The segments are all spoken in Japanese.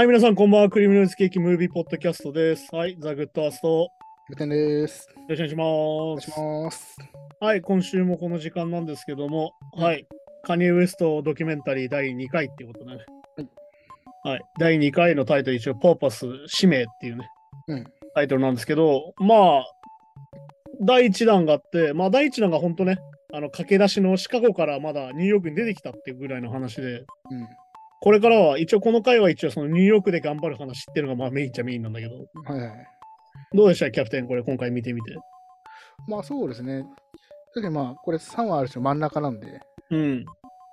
はい、皆さん、こんばんは。クリームノイズケーキムービーポッドキャストです。はい、ザ・グッドアースト。よグテンです。ろしくお願いしお願いします。ます。はい、今週もこの時間なんですけども、うんはい、カニエ・ウエストドキュメンタリー第2回っていうことでね。はい、第2回のタイトル、一応、パーパス、使命っていうね、うんタイトルなんですけど、まあ、第1弾があって、まあ、第1弾が本当ね、あの駆け出しのシカゴからまだニューヨークに出てきたっていうぐらいの話で、うん。これからは一応この回は一応そのニューヨークで頑張る話っていうのがまあメインっちゃメインなんだけど、はいはい。どうでした？キャプテンこれ今回見てみて。まあそうですね。確かにまあ、これ3話ある種真ん中なんで、うん。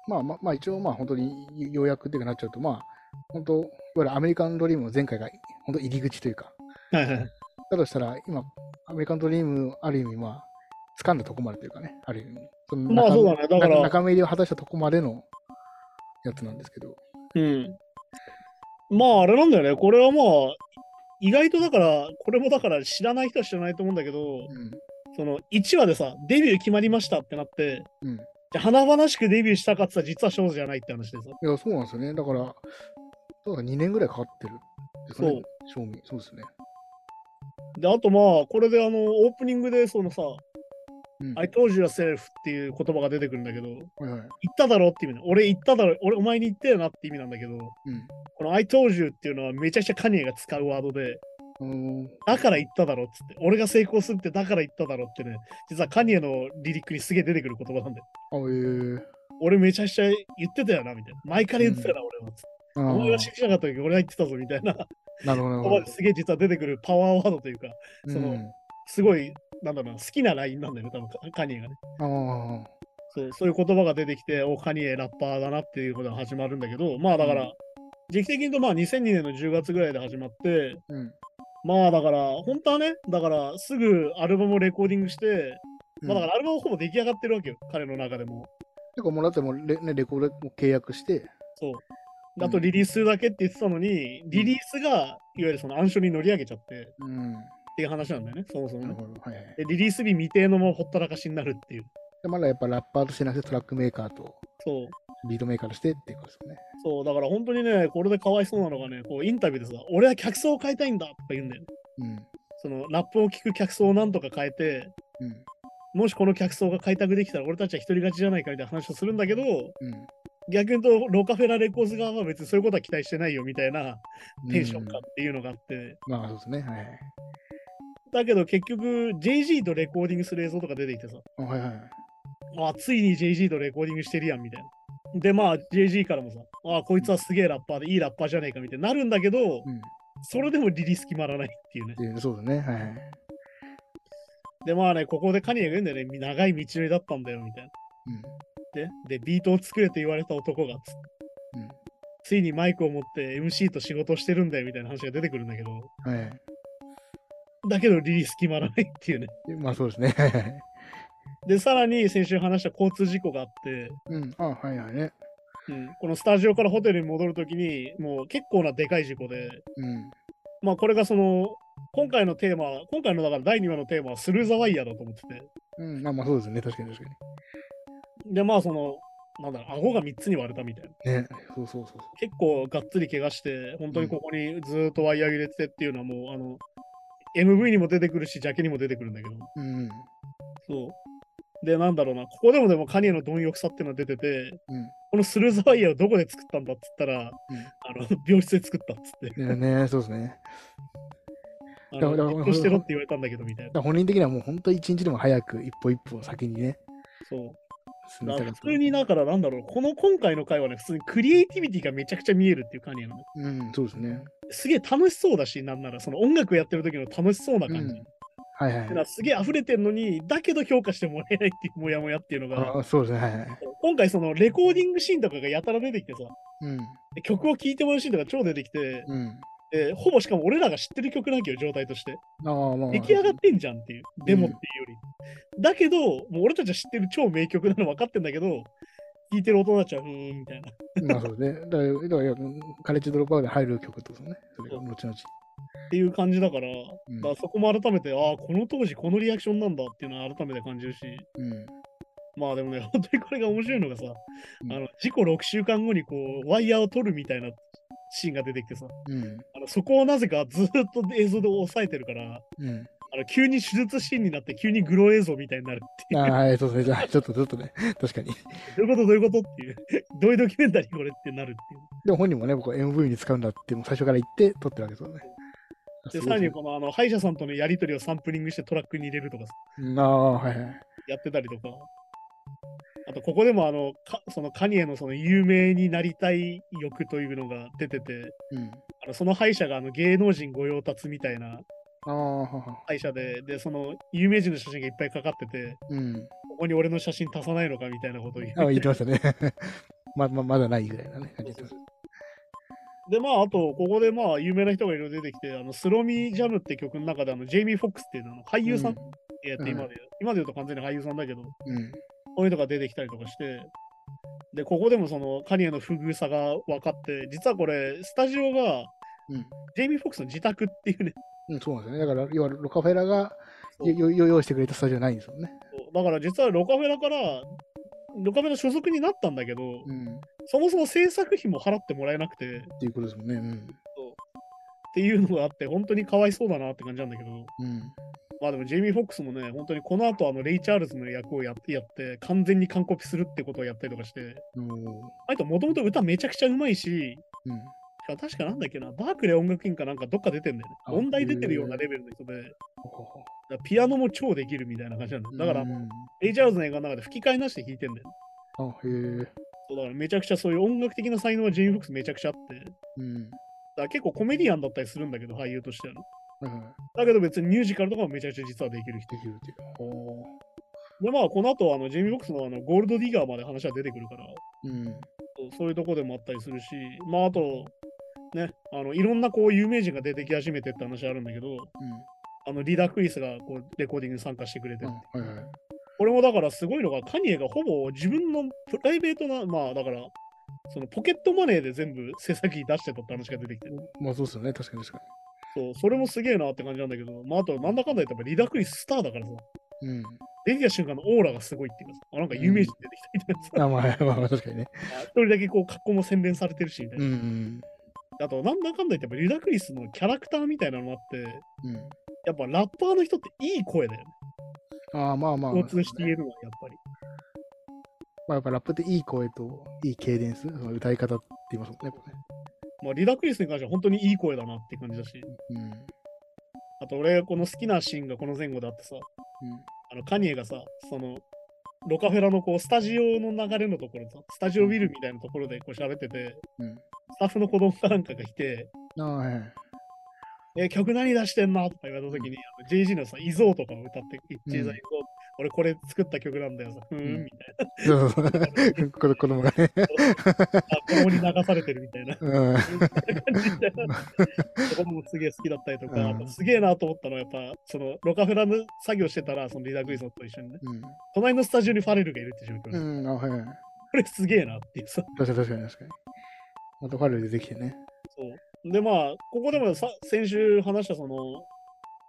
まあまあ、まあ、一応まあ本当に要約っていうかなっちゃうと、まあ、本当、いわゆるアメリカンドリームの前回が本当入り口というか、はいはい。だとしたら今、アメリカンドリームある意味まあ、掴んだとこまでというかね、ある意味。その中まあそうだね。だから、中中目入りを果たしたとこまでのやつなんですけど。うん。まああれなんだよね。これはまあ、意外とだから、これもだから知らない人は知らないと思うんだけど、うん。その1話でさ、デビュー決まりましたってなって、うん。じゃあ華々しくデビューしたかって言ったら実は少女じゃないって話でさ。いや、そうなんですよね。だから、そうだ、2年ぐらいかかってるですかね。賞味。そうですね。で、あとまあ、これであの、オープニングでそのさ、うん。I told you yourself っていう言葉が出てくるんだけど、はいはい。言っただろって意味だ。俺言っただろ、俺お前に言ったよなって意味なんだけど、うん。この I told you っていうのはめちゃくちゃカニエが使うワードで、うーんだから言っただろっつって、俺が成功するってだから言っただろってね、実はカニエのリリックにすげえ出てくる言葉なんだよ。あ、えー。俺めちゃくちゃ言ってたよな、みたいな。前から言ってたよな、俺は。つっお前がー信じなかった時俺が言ってたぞ、みたいななるほど、すげえ実は出てくるパワーワードというか、そのうんすごい、なんだろうな、好きなラインなんだよね、多分カカニエがね。そうそういう言葉が出てきて、おカニエラッパーだなっていうことが始まるんだけど、まあだから、うん時期的にとまあ2002年の10月ぐらいで始まって、うん。まあだから、本当はね、だからすぐアルバムをレコーディングして、まあだうんからアルバムほぼ出来上がってるわけよ、彼の中でも。てかもうだってもうレ,、ね、レコードも契約して、そう。であとリリースだけって言ってたのに、リリースがいわゆるその暗所に乗り上げちゃってっうん。ていう話なんだよね、そもそもね。はいはい。でリリース日未定のままほったらかしになるっていう。でまだやっぱラッパーとしてなくてトラックメーカーとそう。ビートメーカーとしてっていうことですよね。そう、だから本当にね、これでかわいそうなのがね、こうインタビューでさ、俺は客層を変えたいんだとか言うんだよね。うん。そのラップを聴く客層をなんとか変えて、うん。もしこの客層が開拓できたら俺たちは一人勝ちじゃないかみたいな話をするんだけど、うん。逆に言うとロカフェラレコーズ側は別にそういうことは期待してないよみたいなテンション感っていうのがあって、まあそうですね。はいはい。だけど結局 JG とレコーディングする映像とか出てきてさ、あはいはい。あついに JG とレコーディングしてるやんみたいな。でまあ JG からもさ、あこいつはすげえラッパーでいいラッパーじゃねえかみたいになるんだけど、うん。っそれでもリリース決まらないっていうね。そうだね。はいはい。でまあね、ここでカニエが言うんだよね、長い道のりだったんだよみたいな。で、でビートを作れと言われた男がつうん。うん。ついにマイクを持って MC と仕事をしてるんだよみたいな話が出てくるんだけど、はいはい。だけどリリース決まらないっていうね。でまあそうですね。で、さらに先週話した交通事故があって、うん。あはいはいね。うん、このスタジオからホテルに戻るときに、もう結構なでかい事故で、うん。まあこれがその、今回のテーマ、今回のだから第2話のテーマはスルーザワイヤーだと思ってて、うん。まあまあそうですね。確かに確かで、まあその、なんだろう、顎が3つに割れたみたいな。に。ね。そうそうそう。結構がっつり怪我して、本当にここにずーっとワイヤー入れててっていうのはもう、あの、MV にも出てくるし、ジャケにも出てくるんだけど、うん。そう。で、なんだろうな、ここでもでもカニエの貪欲さっていうのが出てて、うん。このスルーザワイヤーをどこで作ったんだっつったら、あの、病室で作ったっつって、うん。ねねそうですね。あだからの、実行してろって言われたんだけど、みたいな。本人的にはもう本当一日でも早く一歩一歩先にね、そう。普通にだからなんだろう、この今回の回はね、普通にクリエイティビティがめちゃくちゃ見えるっていうカニエなの。うん、そうですね。すげえ楽しそうだし、なんならその音楽やってる時の楽しそうな感じ。うんはいはいすげえ溢れてるのに、だけど評価してもらえないっていうモヤモヤっていうのが、あそうですね。はいはい。今回そのレコーディングシーンとかがやたら出てきてさ、うん。で曲を聴いてもらうシーンとか超出てきて、うん。でほぼしかも俺らが知ってる曲なわけよ、状態として。ああ、まあまあ。出来上がってんじゃんっていう、デモっていうより。だけど、もう俺たちは知ってる超名曲なの分かってんだけど、聴いてる大人たちは、うーん、みたいな。まあそうですね。だから、だからカレッジドロップアウトに入る曲ってことですね。それが後々。っていう感じだから、んだからそこも改めて、ああ、この当時このリアクションなんだっていうのは改めて感じるし、うん。まあでもね、本当にこれが面白いのがさ、うんあの事故6週間後にこう、ワイヤーを取るみたいなシーンが出てきてさ、うん。あのそこをなぜかずっと映像で抑えてるから、うん。あの急に手術シーンになって急にグロ映像みたいになるっていう。ああ、はい、そうですね。じゃあ、ちょっと、ちょっとね、確かに。どういうこと？どういうこと？っていう。どういうドキュメンタリーこれってなるっていう。でも本人もね、僕は MV に使うんだって、もう最初から言って撮ってるわけですよね。で、さらにこのあの歯医者さんとのやり取りをサンプリングしてトラックに入れるとかさうんああ、はいはい。やってたりとか。あと、ここでもあの、かそのカニエのその有名になりたい欲というのが出てて、うん。あのその歯医者があの芸能人御用達みたいなああ、はは。歯医者で、で、その有名人の写真がいっぱいかかってて、うん。ここに俺の写真足さないのかみたいなことを言あう。言ってましたね。ま、ま、まだないぐらいなね、でまあ、あと、ここでまあ、有名な人がいろいろ出てきて、あの、スロミジャムって曲の中で、あの、ジェイミー・フォックスっていうの俳優さんやって、今で、今で言うと完全に俳優さんだけど、うん。こういうのが出てきたりとかして、で、ここでもその、カニエの不遇さが分かって、実はこれ、スタジオが、うん。ジェイミー・フォックスの自宅っていうね、うん、そうなんですよね。だから、要はロカフェラが用意してくれたスタジオないんですよね。だから実はロカフェラから、ロカフェラ所属になったんだけど、うん。っそもそも制作費も払ってもらえなくて、っていうことですもんね。うん。ていうのがあって、本当にかわいそうだなって感じなんだけど、うん。まあでもジェイミー・フォックスもね、本当にこの後あのレイ・チャールズの役をやってやって、完全に完コピするってことをやったりとかして、おあともともと歌めちゃくちゃうまいし、うん。確かなんだっけな、バークレー音楽院かなんかどっか出てんだよね。あ音大出てるようなレベルの人で、ピアノも超できるみたいな感じなんだよ。だから、うんレイ・チャールズの映画の中で吹き替えなしで弾いてんだよね。あ、へえ。そうだからめちゃくちゃそういう音楽的な才能はジェイミー・フォックスめちゃくちゃあって、だかうん。ら結構コメディアンだったりするんだけど、俳優としてはね。はいはい。だけど別にミュージカルとかもめちゃくちゃ実はできる人。できるっていう。ほで、まあこの後あのジェイミー・フォックスのあのゴールドディガーまで話は出てくるから、う。うん。そうそういうとこでもあったりするし、まああと、ね、あのいろんなこう有名人が出てき始めてって話あるんだけど、うん。あのリーダー・クリスがこうレコーディングに参加してくれてて、はいはい。これもだからすごいのが、カニエがほぼ自分のプライベートな、まあだから、そのポケットマネーで全部制作費出してたって話が出てきて、まあそうですよね。確かに確かそう、それもすげえなって感じなんだけど、まああとなんだかんだ言ったらリーダー・クリススターだからさ、に。うん。出てきた瞬間のオーラがすごいっていうかさ、あなんか有名人出てきたみたいなさ、あ、まあ、まあまあ、確かにね。あ一人だけこう格好も洗練されてるしみたいな。うんうん。あと、なんだかんだ言ってリーダー・クリスのキャラクターみたいなのもあって、うん。やっぱラッパーの人っていい声だよね。ああ、まあまあ。共通して言えるのはやっぱり。まあ、やっぱラップっていい声といいケイデンス、歌い方って言いますもんね。やっぱねまあ、リーダー・クリスに関しては本当にいい声だなって感じだし、うん。あと俺、この好きなシーンがこの前後であってさ、うん。あのカニエがさ、その、ロカフェラのこうスタジオの流れのところさ、スタジオビルみたいなところでこう喋ってて、うん。スタッフの子供かなんかが来て。え、曲何出してんの？とか言われたときに、あの JG のさ、イゾーとかを歌って、俺これ作った曲なんだよさ、ふーうんん、みたいな。そうそうそう。子子供がね。あ、子供に流されてるみたいな。うん。そこもすげえ好きだったりとか、うんすげえなと思ったのは、やっぱ、そのロカフェラの作業してたら、そのリーダー・クリスと一緒にね、隣のスタジオにファレルがいるって状況で、うん。うん。あはいはい。これすげえなっていうさ。確かに確かに確かに。またファレル出てきてね。そう。で、まあ、ここでもさ先週話した、その、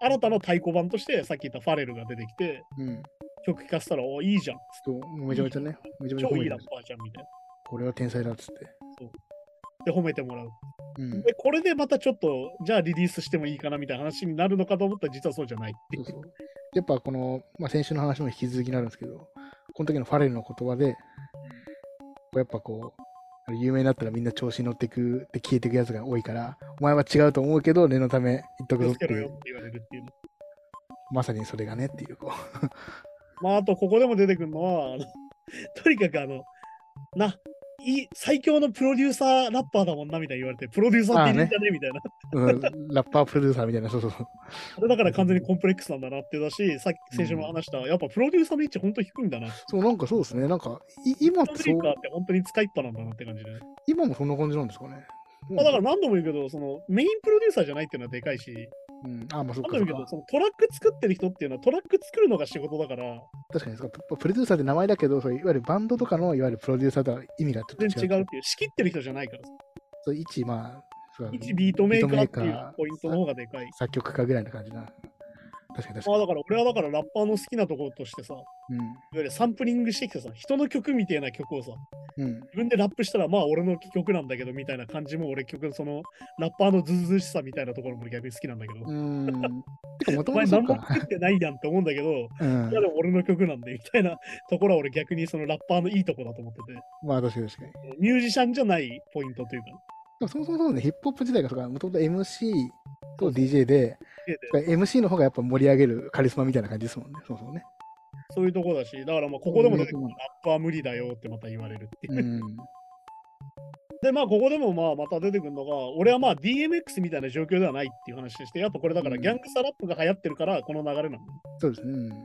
新たな太鼓判として、さっき言ったファレルが出てきて、うん。曲聴かせたら、おいいじゃん。そう、めちゃめちゃね。めちゃめちゃ超いいラッパーじゃんみたいな。これは天才だっつって。で、褒めてもらう。うん。で、これでまたちょっと、じゃあリリースしてもいいかなみたいな話になるのかと思ったら、実はそうじゃないっていそうう。そう。やっぱこの、まあ、先週の話も引き続きになるんですけど、この時のファレルの言葉で、やっぱこう、有名になったらみんな調子に乗ってく、で消えていくやつが多いから、お前は違うと思うけど、念のため言っとくぞっていう、けろよって言われるっていうね。まさにそれがねっていう、こ まあ、あと、ここでも出てくるのは、あ のとにかくあの、な、いい最強のプロデューサーラッパーだもんなみたいに言われて、プロデューサーっているんじゃねみたいな。う、うん、ラッパープロデューサーみたいな、そうそうそう。それだから完全にコンプレックスなんだなってだし、さっき先週も話した、やっぱプロデューサーの位置本当低いんだな。そう、なんかそうですね。なんか、い今ってそうって本当に使いっぱなんだなって感じで。今もそんな感じなんですかね。まあ、だから何度も言うけど、そのメインプロデューサーじゃないっていうのはでかいし、うん、あ、まあそっかそっか。そのトラック作ってる人っていうのはトラック作るのが仕事だから、確かにそうかププロデューサーって名前だけど、そういわゆるバンドとかのいわゆるプロデューサーとは意味がちょっと違う。全然違うっていう、仕切ってる人じゃないからさ、そう一、まあ、そう一ビートメーカーっていうポイントの方がでかい。作曲家ぐらいな感じな。確かに確かに。まあだから俺はだからラッパーの好きなところとしてさ、いわうん。ゆるサンプリングしてきてさ、人の曲みたいな曲をさ、うん。自分でラップしたらまあ俺の曲なんだけどみたいな感じも俺曲そのラッパーのズうずうしさみたいなところも逆に好きなんだけど、うーん。お前。何も作ってないやんって思うんだけど、うんいや。でも俺の曲なんでみたいなところは俺逆にそのラッパーのいいとこだと思ってて、まあ、確かに確かに。ミュージシャンじゃないポイントというか、でもそもそもね、ヒップホップ自体がもともと MC と DJ で、で MC の方がやっぱ盛り上げるカリスマみたいな感じですもんね。そうそうね。そういうとこだし、だからまあここでも出てくるうんラップは無理だよってまた言われるっていう。うん。で、まあ、ここでもまあまた出てくるのが、俺はまあ DMX みたいな状況ではないっていう話でして、やっぱこれだからうんギャングサラップが流行ってるから、この流れなんだよ。そうですね。うん。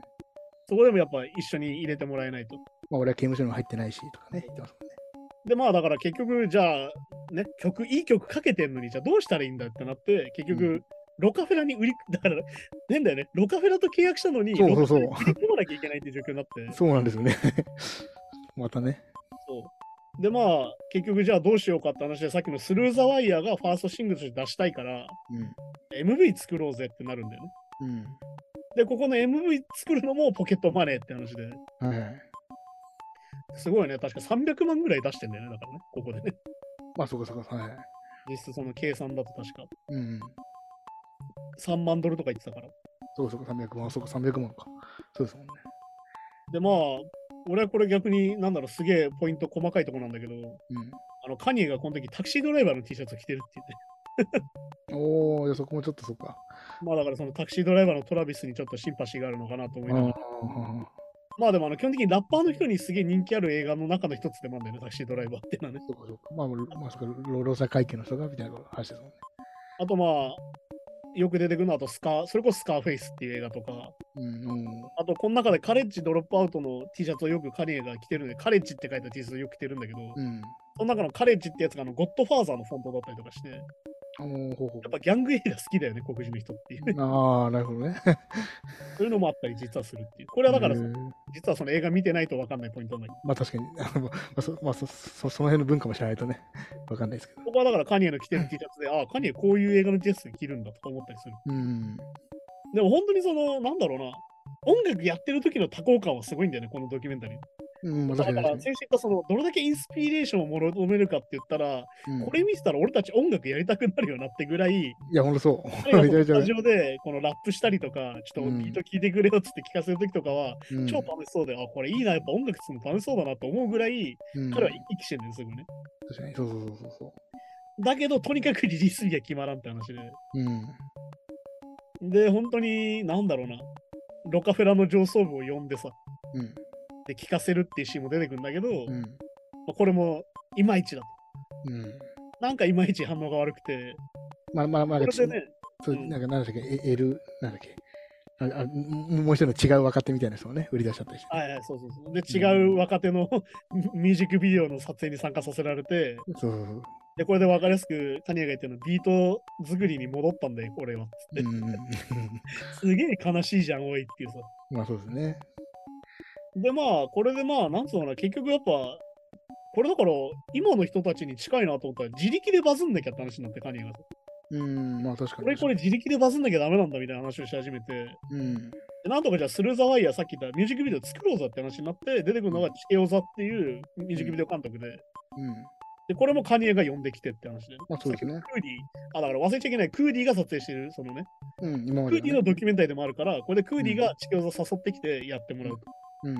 そこでもやっぱ一緒に入れてもらえないと。まあ、俺は刑務所にも入ってないし、とかね、言ってますもんね。で、まあだから結局、じゃあ、ね、曲、いい曲かけてんのに、じゃあどうしたらいいんだってなって、結局、うんロカフェラに売り、だから、変だよね。ロカフェラと契約したのに、そうそうそう売り込まなきゃいけないっていう状況になって。そうなんですよね。またね。そうで、まあ、結局、じゃあどうしようかって話で、さっきのスルーザワイヤーがファーストシングルとして出したいから、うん。MV 作ろうぜってなるんだよね。うん。で、ここの MV 作るのもポケットマネーって話で、はいはい。すごいね。確か300万ぐらい出してんだよね。だからね、ここでね。まあ、そうかそうか。はい。実質その計算だと確かうん。3万ドルとか言ってたから。そうかそうか、300万。そうか、300万か。そうですもんね。で、まあ、俺はこれ逆に、なんだろう、すげえポイント細かいところなんだけど、うん。あの、カニエがこの時タクシードライバーの T シャツを着てるって言って。おー、じゃあそこもちょっとそうか。まあだからそのタクシードライバーのトラビスにちょっとシンパシーがあるのかなと思いながら。あまあでもあの基本的にラッパーの人にすげえ人気ある映画の中の一つでもあるんだよね、タクシードライバーっていうのはね。そうかそうか。まあ、まあ、そ労働者会計の人がみたいな話ですもんね。あとまあ、よく出てくるのはあとスカー、それこそスカーフェイスっていう映画とか、うん、うん。あとこの中でカレッジドロップアウトの T シャツをよくカニエが着てるんで、カレッジって書いた T シャツをよく着てるんだけど、うん。その中のカレッジってやつがあのゴッドファーザーのフォントだったりとかして、やっぱギャング映画好きだよね、黒人の人っていう。ああ、なるほどね。そういうのもあったり実はするっていう。これはだから実はその映画見てないと分かんないポイントなんだけど、まあ確かに、あのまあそまあそそ、その辺の文化も知らないとね、わかんないですけど。ここはだからカニエの着てる T シャツで、ああ、カニエこういう映画のシャツ着るんだとか思ったりする。うん。でも本当にその、なんだろうな、音楽やってる時の多幸感はすごいんだよね、このドキュメンタリー。うん、まあだから先週言ったその、どれだけインスピレーションを求めるかって言ったら、に。うんこれ見てたら俺たち音楽やりたくなるよなってぐらい、いや、ほんとそう。スタジオでこの ラップしたりとか、ちょっとビート聞いてくれよっつって聞かせる時とかは、うん超楽しそうで、あ、これいいな、やっぱ音楽するの楽しそうだなと思うぐらい、うん彼は生きしてるんですよね。確かに、そうそうそうそうそだけど、とにかくリリース日が決まらんって話で。う。うん。で、本当に、なんだろうな、ロカフェラの上層部を呼んでさ、うん。で、聞かせるっていうシーンも出てくるんだけど、うん。まあこれもいまいちだと。うん。なんかいまいち反応が悪くて、まあまあまあ、これでね、そううんなんかなんだっけ、え L、なんだっけ。ああももう一人の違う若手みたいな人をね、売り出しちゃったりして。はいはい、そうそうそう。で、違う若手の ミュージックビデオの撮影に参加させられて、そうそうそう。で、これで分かりやすく、タニアが言ってるの、ビート作りに戻ったんだよ、俺は。つってうん。すげえ悲しいじゃん、おいっていうさ。まあそうですね。で、まあ、これでまあ、なんつうのかな、結局やっぱ、これだから、今の人たちに近いなと思ったら、自力でバズんなきゃって話になって、カニエがさ。うん、まあ確かに。俺これ自力でバズんなきゃダメなんだみたいな話をし始めて、うん。でなんとかじゃあスルーザワイヤーさっき言ったミュージックビデオ作ろうぜって話になって、出てくるのがチケオザっていうミュージックビデオ監督で、うん。で、これもカニエが呼んできてって話で。まあそうですねクーディー、あ、だから忘れちゃいけない、クーディーが撮影してる、そのね、うん、今まで、クーディーね。のドキュメンタリーでもあるから、これでクーディーがチケオザ誘ってきてやってもらうと。うん。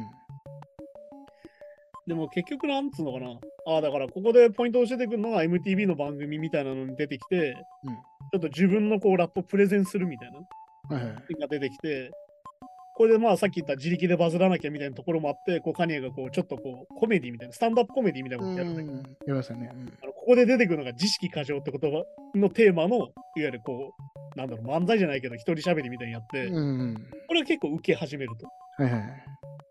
でも結局なんつうのかな。あだからここでポイントを教えてくるのが MTV の番組みたいなのに出てきて、うんちょっと自分のこうラップをプレゼンするみたいなはいはい。のが出てきて、これでまあさっき言った自力でバズらなきゃみたいなところもあって、こうカニエがこうちょっとこうコメディみたいな、スタンドアップコメディみたいなことやるんだけど、ましたね。あのここで出てくるのが自意識過剰って言葉のテーマの、いわゆるこう、なんだろう、漫才じゃないけど、一人喋りみたいにやって、うん。うん。これが結構受け始めると。はいはい。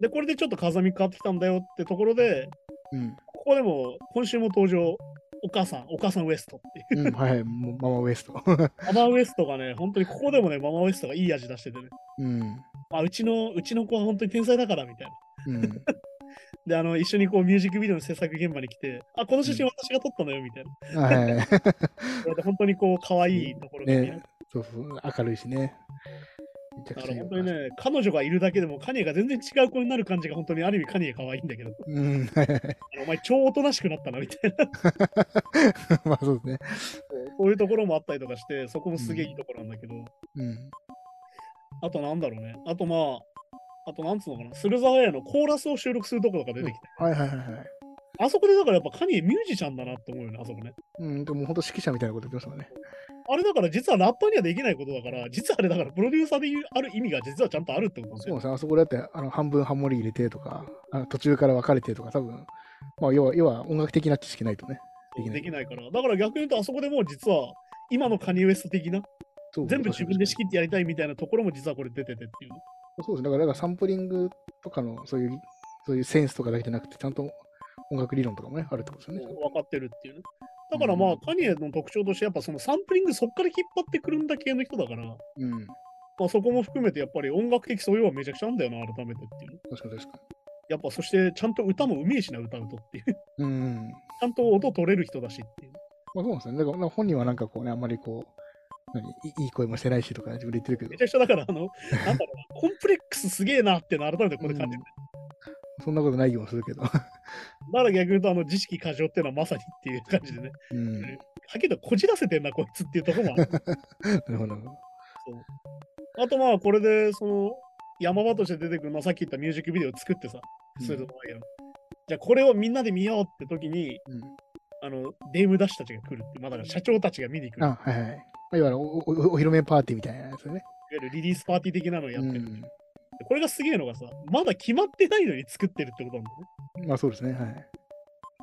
で、これでちょっと風見変わってきたんだよってところで、うん。ここでも今週も登場、お母さん、お母さんウエストっていう。うん、はいママウエスト。ママウエストがね、本当にここでもね、ママウエストがいい味出しててね、うん。まあ、うちの、うちの子は本当に天才だからみたいな。うん。で、あの、一緒にこうミュージックビデオの制作現場に来て、あ、この写真私が撮ったのよみたいな。はいは 本当にこう、可愛いところがねそうそう。明るいしね。本当にね、彼女がいるだけでもカニエが全然違う子になる感じが本当にある意味カニエ可愛いんだけど、うん、お前超おとなしくなったなみたいな、まあそうですね。そういうところもあったりとかして、そこもすげえいいところなんだけど、うん。あとなんだろうね、あとまあ、あとなんつうのかな、駿河屋のコーラスを収録するところが出てきて、はいはいはいはい。あそこでだからやっぱカニエミュージシャンだなって思うよね、あそこね。うん、でも本当指揮者みたいなこと言ってましたもんね。あれだから実はラッパーにはできないことだから、実はあれだからプロデューサーで言うある意味が実はちゃんとあるってことなんだよそうですね。あそこだってあの半分ハモリ入れてとか、あの途中から分かれてとか、多分まあ要は要は音楽的な知識ないとね。できないできないから。だから逆に言うと、あそこでもう実は、今のカニエ・ウエスト的な、全部自分で仕識切ってやりたいみたいなところも実はこれ出ててっていう。そうですね。だからだからサンプリングとかのそういうそういうセンスとかだけじゃなくて、ちゃんと音楽理論とかもね、あるってことですよね。分かってるっていうね。だからまあ、うんカニエの特徴として、やっぱそのサンプリングそっから引っ張ってくるんだ系の人だから、うん。まあ、そこも含めてやっぱり音楽的素養はめちゃくちゃあんだよな、改めてっていうね。確かに確かやっぱそしてちゃんと歌もうめえしな、歌うとっていう。うん。ゃんと音取れる人だしっていう。まあそうなんですね。だからまあ本人はなんかこうね、あんまりこう、何いいい声もしてないしとか自分で言ってるけどめち、ゃくちゃだから、あの、なんだろうな、コンプレックスすげえなってのを改めてここで感じる。そんなことない気もするけど。だから逆に言うと、あの、自意識過剰っていうのはまさにっていう感じでね。うん。はっきりとこじらせてんな、こいつっていうところもある。なるほど。あとまあ、これで、その、山場として出てくる、まあ、さっき言ったミュージックビデオを作ってさ、うんするのだけど、じゃあこれをみんなで見ようって時に、うん。あの、デームダッシュたちが来るって、まあだから社長たちが見に来る。いわあ、はいはい。まあ、いわゆるおおおお披露目パーティーみたいなやつね。ゆるリリースパーティー的なのをやってる。うん。これがすげえのがさ、まだ決まってないのに作ってるってことなんだよね。まあそうですね。はい。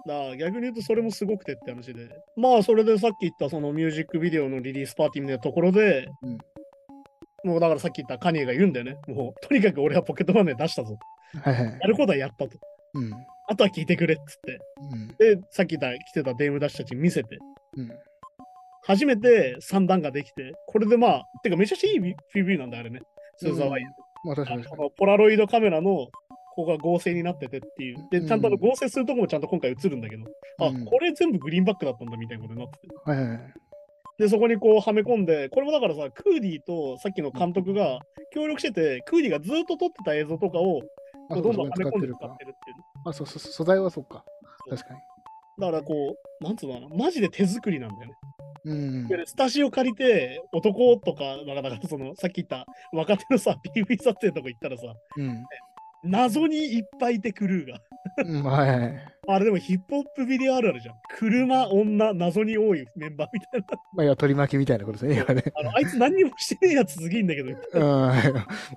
だ逆に言うとそれもすごくてって話で。まあそれでさっき言ったそのミュージックビデオのリリースパーティーみたいなところで、うんもうだからさっき言ったカニエが言うんだよね。もうとにかく俺はポケットマネー出したぞ。はいはい。やることはやったと。うん。あとは聞いてくれっつって。うん。で、さっき言った来てたデームダッシュたちに見せて、うん。初めて三段ができて、これでまあ、てかめちゃくちゃいい PV なんだよ、あれね。スーザーワイヤーまあ確かあにポラロイドカメラのここが合成になっててっていう。で、うんちゃんとあの合成するとこもちゃんと今回映るんだけど、あ、うんこれ全部グリーンバックだったんだみたいなことになってて。に。はいはいはい。で、そこにこうはめ込んで、これもだからさ、クーディーとさっきの監督が協力してて、クーディーがずっと撮ってた映像とかをあ、どんどんはめ込んで使ってるって。るっていう。あ、そうそう、素材はそうか。確かに。だからこう、なんつうのかな、マジで手作りなんだよね。うん。でスタジオ借りて、男とか、だからその、さっき言った若手のさ、PV 撮影とか行ったらさ、うん。謎にいっぱいいてクルーが。はい。あれでもヒップホップビデオあるあるじゃん。車、女、謎に多いメンバーみたいな。まあ、要は取り巻きみたいなことですね、今ね。あのあいつ何にもしてねえやつすげえんだけど。うん。ま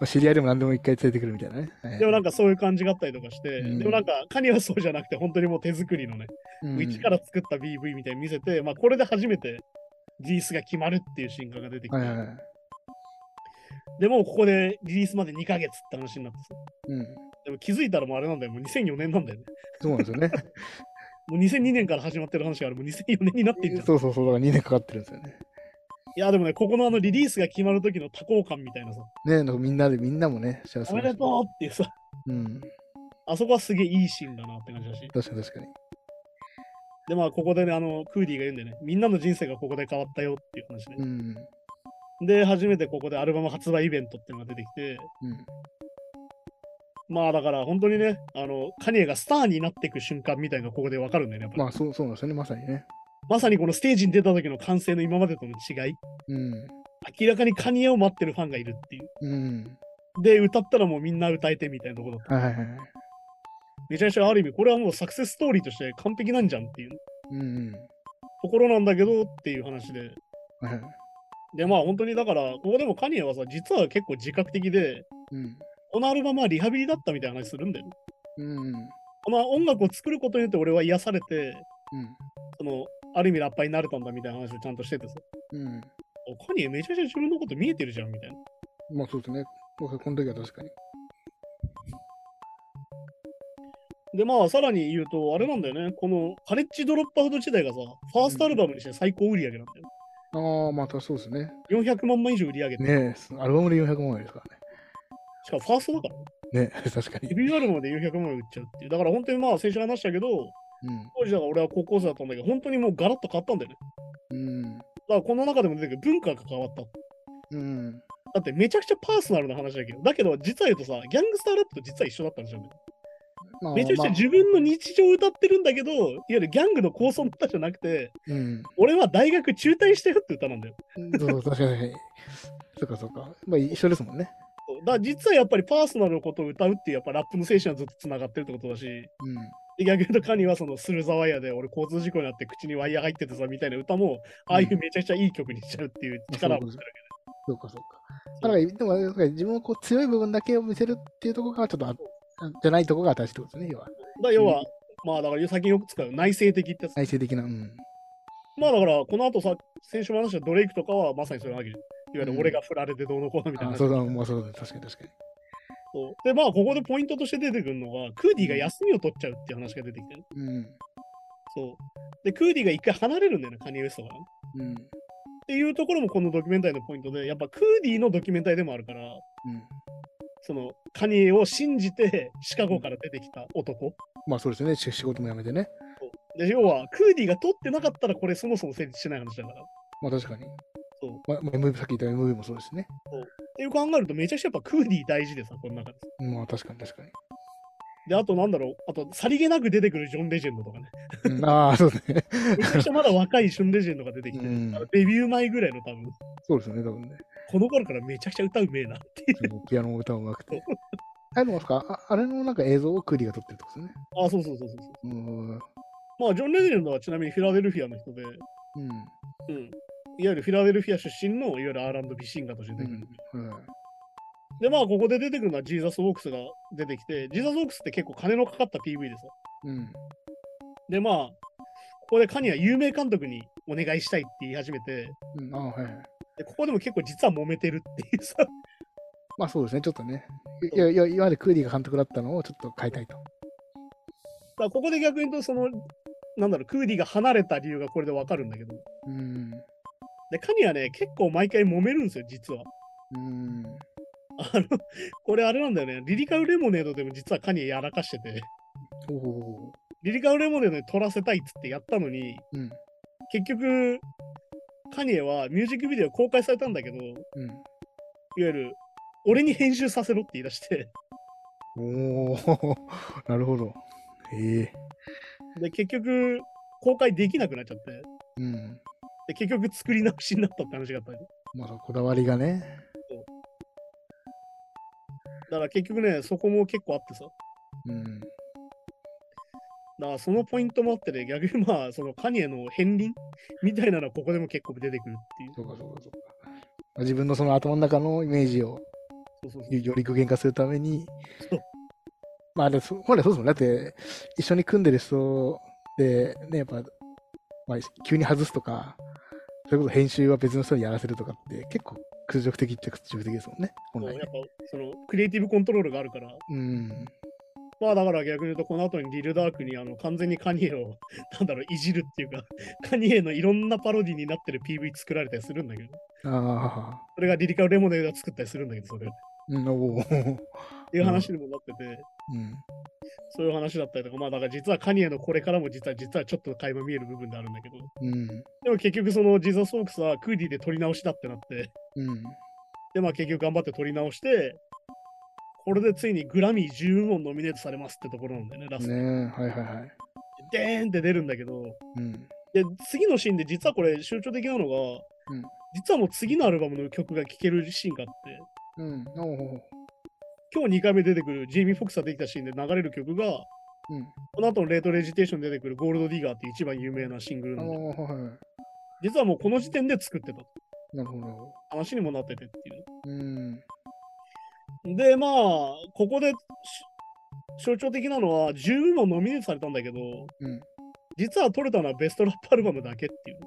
あ知り合いでも何でも一回連れてくるみたいなね。はいでもなんかそういう感じがあったりとかして、うんでもなんかカニはそうじゃなくて、本当にもう手作りのね、うん一から作った BV みたいに見せて、まあこれで初めてリリースが決まるっていう瞬間が出てきて、はいはいはい。でもうここでリリースまで2ヶ月って話になってさ、うん。でも気づいたらもうあれなんだよ、もう2004年なんだよね。そうなんですよね。もう2002年から始まってる話がある、もう2004年になってんじゃん。そうそうそう、だから2年かかってるんですよね。いや、でもね、ここのあのリリースが決まる時の多幸感みたいなさ、ねなんかみんなで、みんなもね、幸せおめでとうっていうさ、う。うん。あそこはすげえいいシーンだなって感じだし。確かに確かに。で、まあ、ここでね、あの、クーディーが言うんでね、みんなの人生がここで変わったよっていう話で。うん。で、初めてここでアルバム発売イベントっていうのが出てきて、うん。まあ、だから本当にね、あの、カニエがスターになっていく瞬間みたいなのがここでわかるんだよね、やっぱり。まあ、そうそうなんですよね、まさにね。まさにこのステージに出た時の歓声の今までとの違い。うん。明らかにカニエを待ってるファンがいるっていう。うん。で、歌ったらもうみんな歌えてみたいなところだった。はいはいはい。めちゃめちゃある意味、これはもうサクセスストーリーとして完璧なんじゃんっていううん。ところなんだけどっていう話で。はいはい。で、まあ本当にだから、ここでもカニエはさ、実は結構自覚的で、うん。このアルバムはリハビリだったみたいな話するんだよね。うん。この音楽を作ることによって俺は癒されて、うん。その、ある意味ラッパーになれたんだみたいな話をちゃんとしててさ、うん。おカニエめちゃめちゃ自分のこと見えてるじゃんみたいな。まあそうですね。僕この時は確かに。で、まあさらに言うと、あれなんだよね、このカレッジドロップアウト時代がさ、ファーストアルバムにして最高売り上げなんだよ。ああ、またそうですね。400万枚以上売り上げて、ねえ、アルバムで400万円ですからしかもファーストだから、ね、ね。ね確かにデ。ビューアルバムで400万円売っちゃうっていう。だから本当にまあ先週話したけど、うん。当時だから俺は高校生だったんだけど、本当にもうガラッと変わったんだよね。うん。だからこの中でも出てくる文化が変わった。うん。だってめちゃくちゃパーソナルな話だけど、だけど実は言うとさ、ギャングスターラップと実は一緒だったんですよね。まあめちゃくちゃまあ自分の日常を歌ってるんだけど、いわゆるギャングの構想の歌じゃなくて、うん。俺は大学中退したよって歌なんだよ。そうそう、確かに。そうかそうか。まあ一緒ですもんね。だ実はやっぱりパーソナルのことを歌うっていうやっぱラップの精神はずっとつながってるってことだし、うん。で逆に言うとカニはそのスルザワイヤーで俺交通事故になって口にワイヤー入っててさみたいな歌も、ああいうめちゃくちゃいい曲にしちゃうっていう力を持ってるそうかそうか。だから、でも、自分のこう強い部分だけを見せるっていうところがちょっとあ、じゃないところが新しいってことですね、要は。だ要は、まあだから最近よく使う内省的ってやつ。内省的な。うん。まあだからこの後さ、先週も話したドレイクとかはまさにそれわけで。いわゆる俺が振られてどうのこうのみたいな話。あそうだ、まあそうだ、確かに確かに。そうで、まあここでポイントとして出てくるのが、クーディが休みを取っちゃうっていう話が出てきてる。うん。そう。で、クーディが一回離れるんだよね、カニエ・ウエストから。うん。っていうところもこのドキュメンタリーのポイントで、やっぱクーディのドキュメンタリーでもあるから、うん。そのカニエを信じてシカゴから出てきた男。まあそうですよね、仕仕事も辞めてね。で、要は、クーディが取ってなかったらこれそもそも成立しない話だから。っまあ確かに。そうまあ、まあ MV さっき言った MV もそうですね。ていう考えるとめちゃくちゃやっぱクーディ大事でさ、この中で。まあ確かに確かに。で、あとなんだろう、あとさりげなく出てくるジョン・レジェンドとかね。うん、ああ、そうですね。めちゃくちゃまだ若いジョン・レジェンドが出てきて、うんデビュー前ぐらいの多分、そうですよね、多分ね。この頃からめちゃくちゃ歌うめえなっていう。ピアノ も歌もうまくて。あでもかああれのなんか映像をクーリーが撮ってるってことですね。あ、そうそうそうそうそう。うん。うん。まあ、ジョン・レジェンドはちなみにフィラデルフィアの人で、うん。いわゆるフィラデルフィア出身のいわゆる R&B シンガーとして出てくる。うん。で、まあ、ここで出てくるのはジーザス・ウォークスが出てきて、ジーザス・ウォークスって結構金のかかった PV でさ。うん。で、まあ、ここでカニは有名監督にお願いしたいって言い始めて、うん、ああ、はいはい。でここでも結構実は揉めてるっていうさ。まあそうですね、ちょっとね。いやいや、今までクーリーが監督だったのをちょっと変えたいと。だここで逆に言うと、その、なんだろう、クーディが離れた理由がこれでわかるんだけど。うん。で、カニはね、結構毎回揉めるんですよ、実は。うん。あの、これあれなんだよね、リリカルレモネードでも実はカニエやらかしてて、おお。リリカルレモネードに撮らせたいっつってやったのに、うん。結局、カニエはミュージックビデオ公開されたんだけど、いわうん。ゆる、俺に編集させろって言い出して、おお。なるほど。へえ。で、結局、公開できなくなっちゃって、うん。で、結局作り直しになったって話があったり。まあ、こだわりがね。だから結局ね、そこも結構あってさ、うん。だからそのポイントもあってね、逆にまあ、そのカニエの片鱗みたいなのはここでも結構出てくるっていう。そうかそうかそうか。まあ自分のその頭の中のイメージを。より具現化するためにそう、まあ、でそ本来そうですもん。だって、一緒に組んでる人で、ね、やっぱ、まあ、急に外すとか、それこそ編集は別の人にやらせるとかって、結構屈辱的っちゃ屈辱的ですもんね、本来やっ。ぱそのクリエイティブコントロールがあるから、うん。まあだから逆に言うと、この後にリルダークにあの完全にカニエを、なんだろう、いじるっていうか、カニエのいろんなパロディになってる PV 作られたりするんだけど、ああ、それがリリカルレモネードが作ったりするんだけど、それ。っうん、おお。ていう話にもなってて、うん。そういう話だったりとか、まあだから実はカニエのこれからも実は実はちょっと垣間見える部分であるんだけど、うん。でも結局その Jesus Walks はクーディで撮り直しだってなって、うん。でまあ結局頑張って撮り直して、これでついにグラミー10部門ノミネートされますってところなんだよね、ラスト。ねえ、はいはいはい。でーんって出るんだけど、うん。で、次のシーンで実はこれ象徴的なのが、うん実はもう次のアルバムの曲が聴けるシーンがあって、うん。今日2回目出てくるジェイミー・フォックスができたシーンで流れる曲が、うん。この後のレート・レジテーションで出てくるゴールド・ディガーって一番有名なシングルなんで、はいはい。実はもうこの時点で作ってたなるほど。話にもなっててっていう。うん。で、まあ、ここでし象徴的なのは、10部門ノミネートされたんだけど、うん。実は取れたのはベストラップアルバムだけっていう。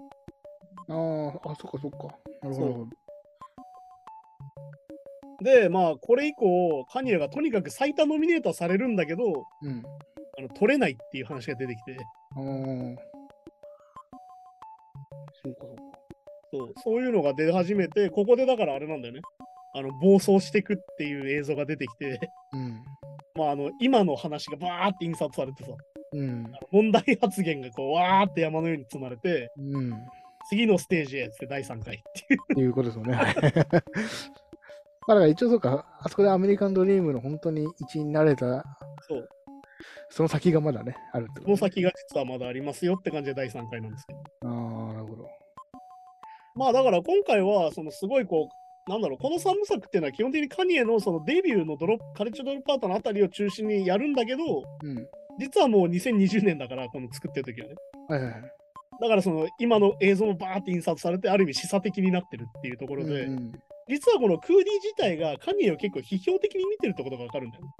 ああ、あ、そっかそっか。なるほど。で、まあ、これ以降、カニエがとにかく最多ノミネートはされるんだけど、うん。あの取れないっていう話が出てきて。そうかそうか。そうそういうのが出始めて、ここでだからあれなんだよね。あの暴走してくっていう映像が出てきて、うん。まあ、あの今の話がバーって印刷されてさ、うん。問題発言がこう、わーって山のように積まれて、うん。っ次のステージへって第3回っていう。ていうことですよね。はいまあだから一応そうか、あそこでアメリカンドリームの本当に一員になれた、そう。その先がまだね、あるってことその先が実はまだありますよって感じで第3回なんですけど。ああ、なるほど。まあだから今回は、そのすごいこう、なんだろう、この3部作っていうのは基本的にカニエのそのデビューのドロップ、カレッジドロップアウトのあたりを中心にやるんだけど、うん。実はもう2020年だから、この作ってる時はね。はいはいはい。だからその今の映像もバーって印刷されて、ある意味示唆的になってるっていうところで、うんうん実はこのクーディ自体がカニエを結構批評的に見てるってことがわかるんだよね。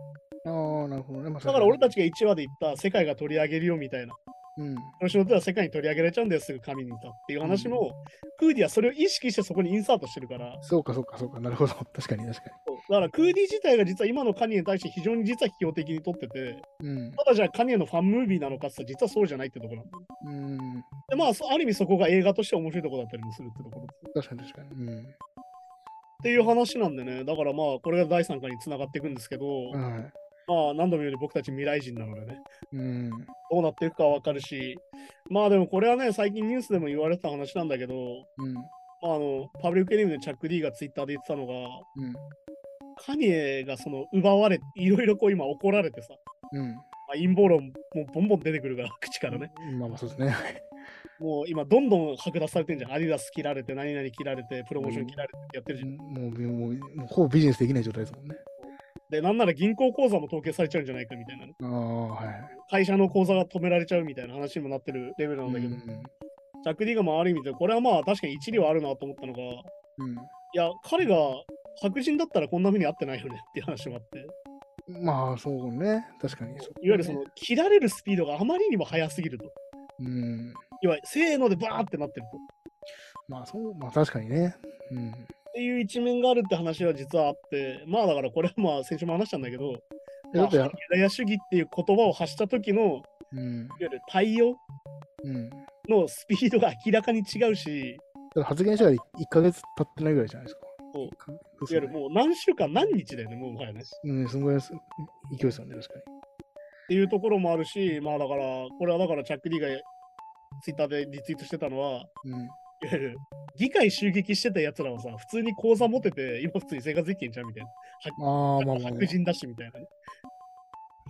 ああ、なるほどね。まあ、だから俺たち、ちが1話で言った世界が取り上げるよみたいな。うん。調子乗っては世界に取り上げられちゃうんだよ、すぐ神にいたっていう話も、クーディはそれを意識してそこにインサートしてるから、そうかそうかそうか。なるほど。確かに確かそうだからクーディ自体が実は今のカニエに対して非常に実は批評的に取ってて、に。うん。ただじゃあカニエのファンムービーなのかって実はそうじゃないってところなんだようん。で、まあ、そある意味そこが映画として面白いところだったりもするってところっ確かに確かに。うん。ていう話なんでね、だからまあ、これが第3回につながっていくんですけど、はい。まあ、何度も言うように僕たち未来人なのでね、うん。どうなっていくかわかるし、まあでもこれはね、最近ニュースでも言われてた話なんだけど、うん。まあ、あのパブリックエニムでチャック D がツイッターで言ってたのが、うん。カニエがその奪われ、いろいろこう今怒られてさ、うん。まあ、陰謀論もボンボン出てくるから、口からね。まあまあそうですね。もう今どんどん剥奪されてんじゃん。アディダス切られて、何々切られて、プロモーション切られてやってるじゃん。もう、もう、もうほぼビジネスできない状態ですもんね。で、なんなら銀行口座も凍結されちゃうんじゃないかみたいなね。はい。会社の口座が止められちゃうみたいな話にもなってるレベルなんだけど、うん。ジャック・ディがまあある意味で、これはまあ確かに一理はあるなと思ったのが、いうん。や、彼が白人だったらこんな風に会ってないよねっていう話もあって、まあ、そうね。確かに。いわゆるその、切られるスピードがあまりにも速すぎると。うん。いわゆるせーのでバーってなってると。まあ、そう、まあ確かにね。うん。っていう一面があるって話は実はあって、まあだからこれはまあ先週も話したんだけど、まあ、ユダヤ主義っていう言葉を発した時のいわうん。ゆる対応うん。のスピードが明らかに違うし、だから発言してから1ヶ月経ってないぐらいじゃないですか。そういわかゆるもう何週間何日だよね、もうもはやね。っうん、そのぐらいす勢いですよね、確かていうところもあるし、まあだから、これはだからチャック・ディがツイッターでリツイートしてたのは、に。うん。いわゆる議会襲撃してたやつらはさ、普通に口座持ってて、今普通に生活できてんじゃんみたいな。ああ、まあまあ、白人だしみたいなね。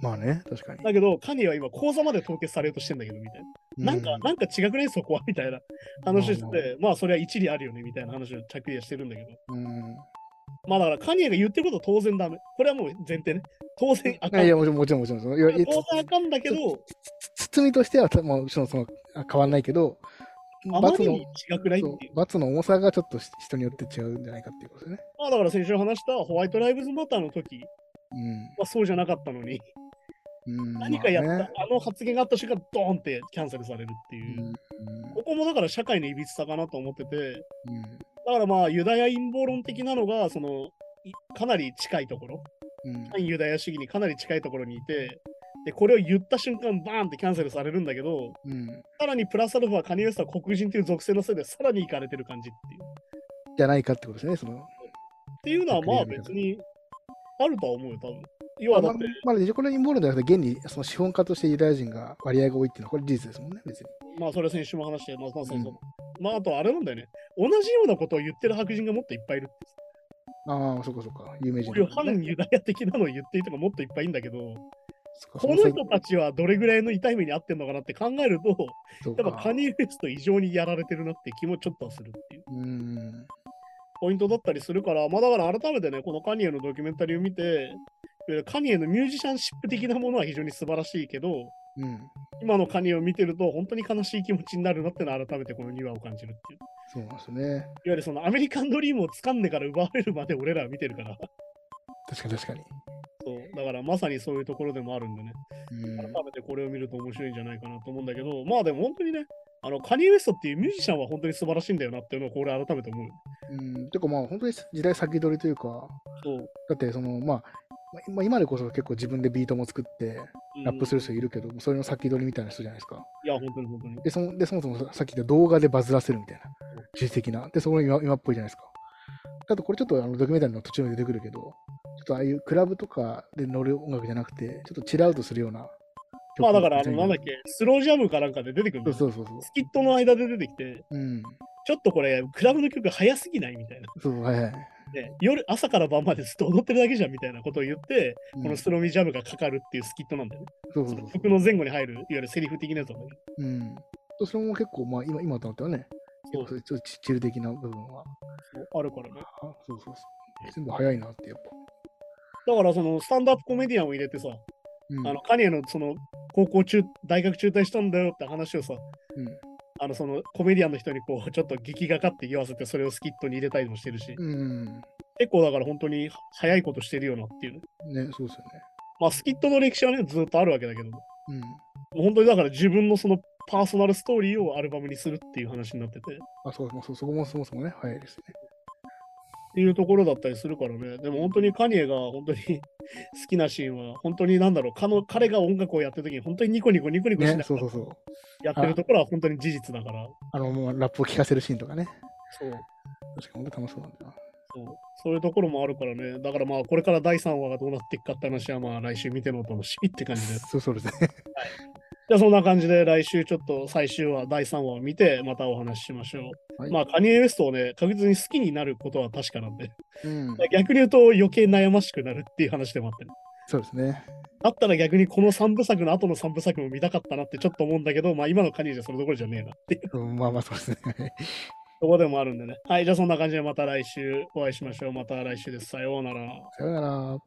まあね、確かに。だけど、カニエは今口座まで凍結されようとしてんだけど、みたいな。なんか、うなんか違くないそこはみたいな話してまあて、まあそれは一理あるよねみたいな話を着理してるんだけど。うん。まあだからカニエが言ってることは当然ダメ。これはもう前提ね。当然あかん。いや、もちろん、もちろん、もちろん。当然あかんだけど、つ包みとしては、もちろんそのあ変わんないけど、あまりに違くないっていう。罰の重さがちょっとし人によって違うんじゃないかっていうことですね。まあだから先週話したホワイトライブズマターの時うん。はそうじゃなかったのに、うん、何かやった、まあねあの発言があった瞬間、ドーンってキャンセルされるっていう。うんここもだから社会のいびつさかなと思ってて、うんだからまあユダヤ陰謀論的なのが、その、いかなり近いところ、うん反ユダヤ主義にかなり近いところにいて、で、これを言った瞬間、バーンってキャンセルされるんだけど、うんさらにプラスアルファ、カニエストは黒人という属性のせいでさらに行かれてる感じっていう。じゃないかってことですね。そのっていうのはまあ別にあるとは思うよ、多分。要まあ、はだって、まあ、これは陰謀論じゃなくて、現にその資本家としてユダヤ人が割合が多いっていうのは、これ事実ですもんね、別に。まあそれは先週も話して、まあまあそうそう。うんまああとあれなんだよね。同じようなことを言ってる白人がもっといっぱいいる。ああ、そっかそっか、有名人ね、反ユダヤ的なのを言っている人がもっといっぱいいるんだけど、この人たちはどれぐらいの痛い目に遭ってんのかなって考えると、やっぱカニエ・ウエスト異常にやられてるなって気もちょっとはするっていううん。ポイントだったりするから、まあだから改めてね、このカニエのドキュメンタリーを見て、カニエのミュージシャンシップ的なものは非常に素晴らしいけど、うん。今のカニエを見てると本当に悲しい気持ちになるなってのは改めてこの2話を感じるっていう。そうですよね。いわゆるそのアメリカンドリームを掴んでから奪われるまで俺らは見てるから、確かに確かに。そうだからまさにそういうところでもあるんでね、うん改めてこれを見ると面白いんじゃないかなと思うんだけど、まあでも本当にね、あのカニエ・ウエストっていうミュージシャンは本当に素晴らしいんだよなっていうのをこれ改めて思う。うん。てかまあ、本当に時代先取りというか、そう。だってその、まあ、まあ今でこそ結構自分でビートも作ってラップする。る人いるけど、それの先取りみたいな人じゃないですか。いや、本当に本当に。で、そのでそもそもさっき言った動画でバズらせるみたいな、自主的な。で、そこが今今っぽいじゃないですか。あと、これちょっとあのドキュメンタリーの途中で出てくるけど、とああいうクラブとかで乗る音楽じゃなくて、ちょっとチルアウトするような曲。まあだから、あの、なんだっけ、スロージャムかなんかで出てくるそうそうそうそう。スキットの間で出てきて、うん。ちょっとこれ、クラブの曲早すぎないみたいな。そう、はいはい。ね夜、朝から晩までずっと踊ってるだけじゃんみたいなことを言って、うんこのストロミジャブがかかるっていうスキットなんだよね。そうそうそう。曲の前後に入る、いわゆるセリフ的なやつだけど。うん。それも結構、まあ今、今となってはね、そう結構ちょっとチチル的な部分は、あるからね。あそうそうそう。全部早いなって、やっぱ。だからそのスタンドアップコメディアンを入れてさ、うん。あのカニエのその高校中、大学中退したんだよって話をさ、うん。あのそのコメディアンの人にこう ちょっと劇画かって言わせてそれをスキットに入れたりもしてるし、うん。結構だから本当に早いことしてるよなっていうね。ね、そうですよね。まあスキットの歴史はね、ずっとあるわけだけど、もうん。う本当にだから自分のそのパーソナルストーリーをアルバムにするっていう話になってて、っあ、そう、まあ、そうそこもそもそもね、早いですね。ていうところだったりするからね。でも本当にカニエが本当に 好きなシーンは、本当になんだろう、かの彼が音楽をやってる時に本当にニコニコニコニコしなね、がらそうそうそう。やってるところは本当に事実だから、あの、もうラップを聴かせるシーンとかね。そう。確かに本当楽しそうなんだよな。そうそういうところもあるからね。だからまあ、これから第3話がどうなっていくかって話は、まあ、来週見てのお楽しみって感じで。そうそうですね。じゃあ、そんな感じで、来週ちょっと最終話、第3話を見て、またお話ししましょう。はいまあ、カニエ・ウエストをね、確実に好きになることは確かなんで、うん。逆に言うと余計悩ましくなるっていう話でもあってね。そうですね。だったら逆にこの3部作の後の3部作も見たかったなってちょっと思うんだけど、まあ今のカニエじゃそれどころじゃねえなっていううんまあまあそうですね。ところでもあるんでね。はい、じゃあそんな感じでまた来週お会いしましょう。また来週です。さようなら。さよなら。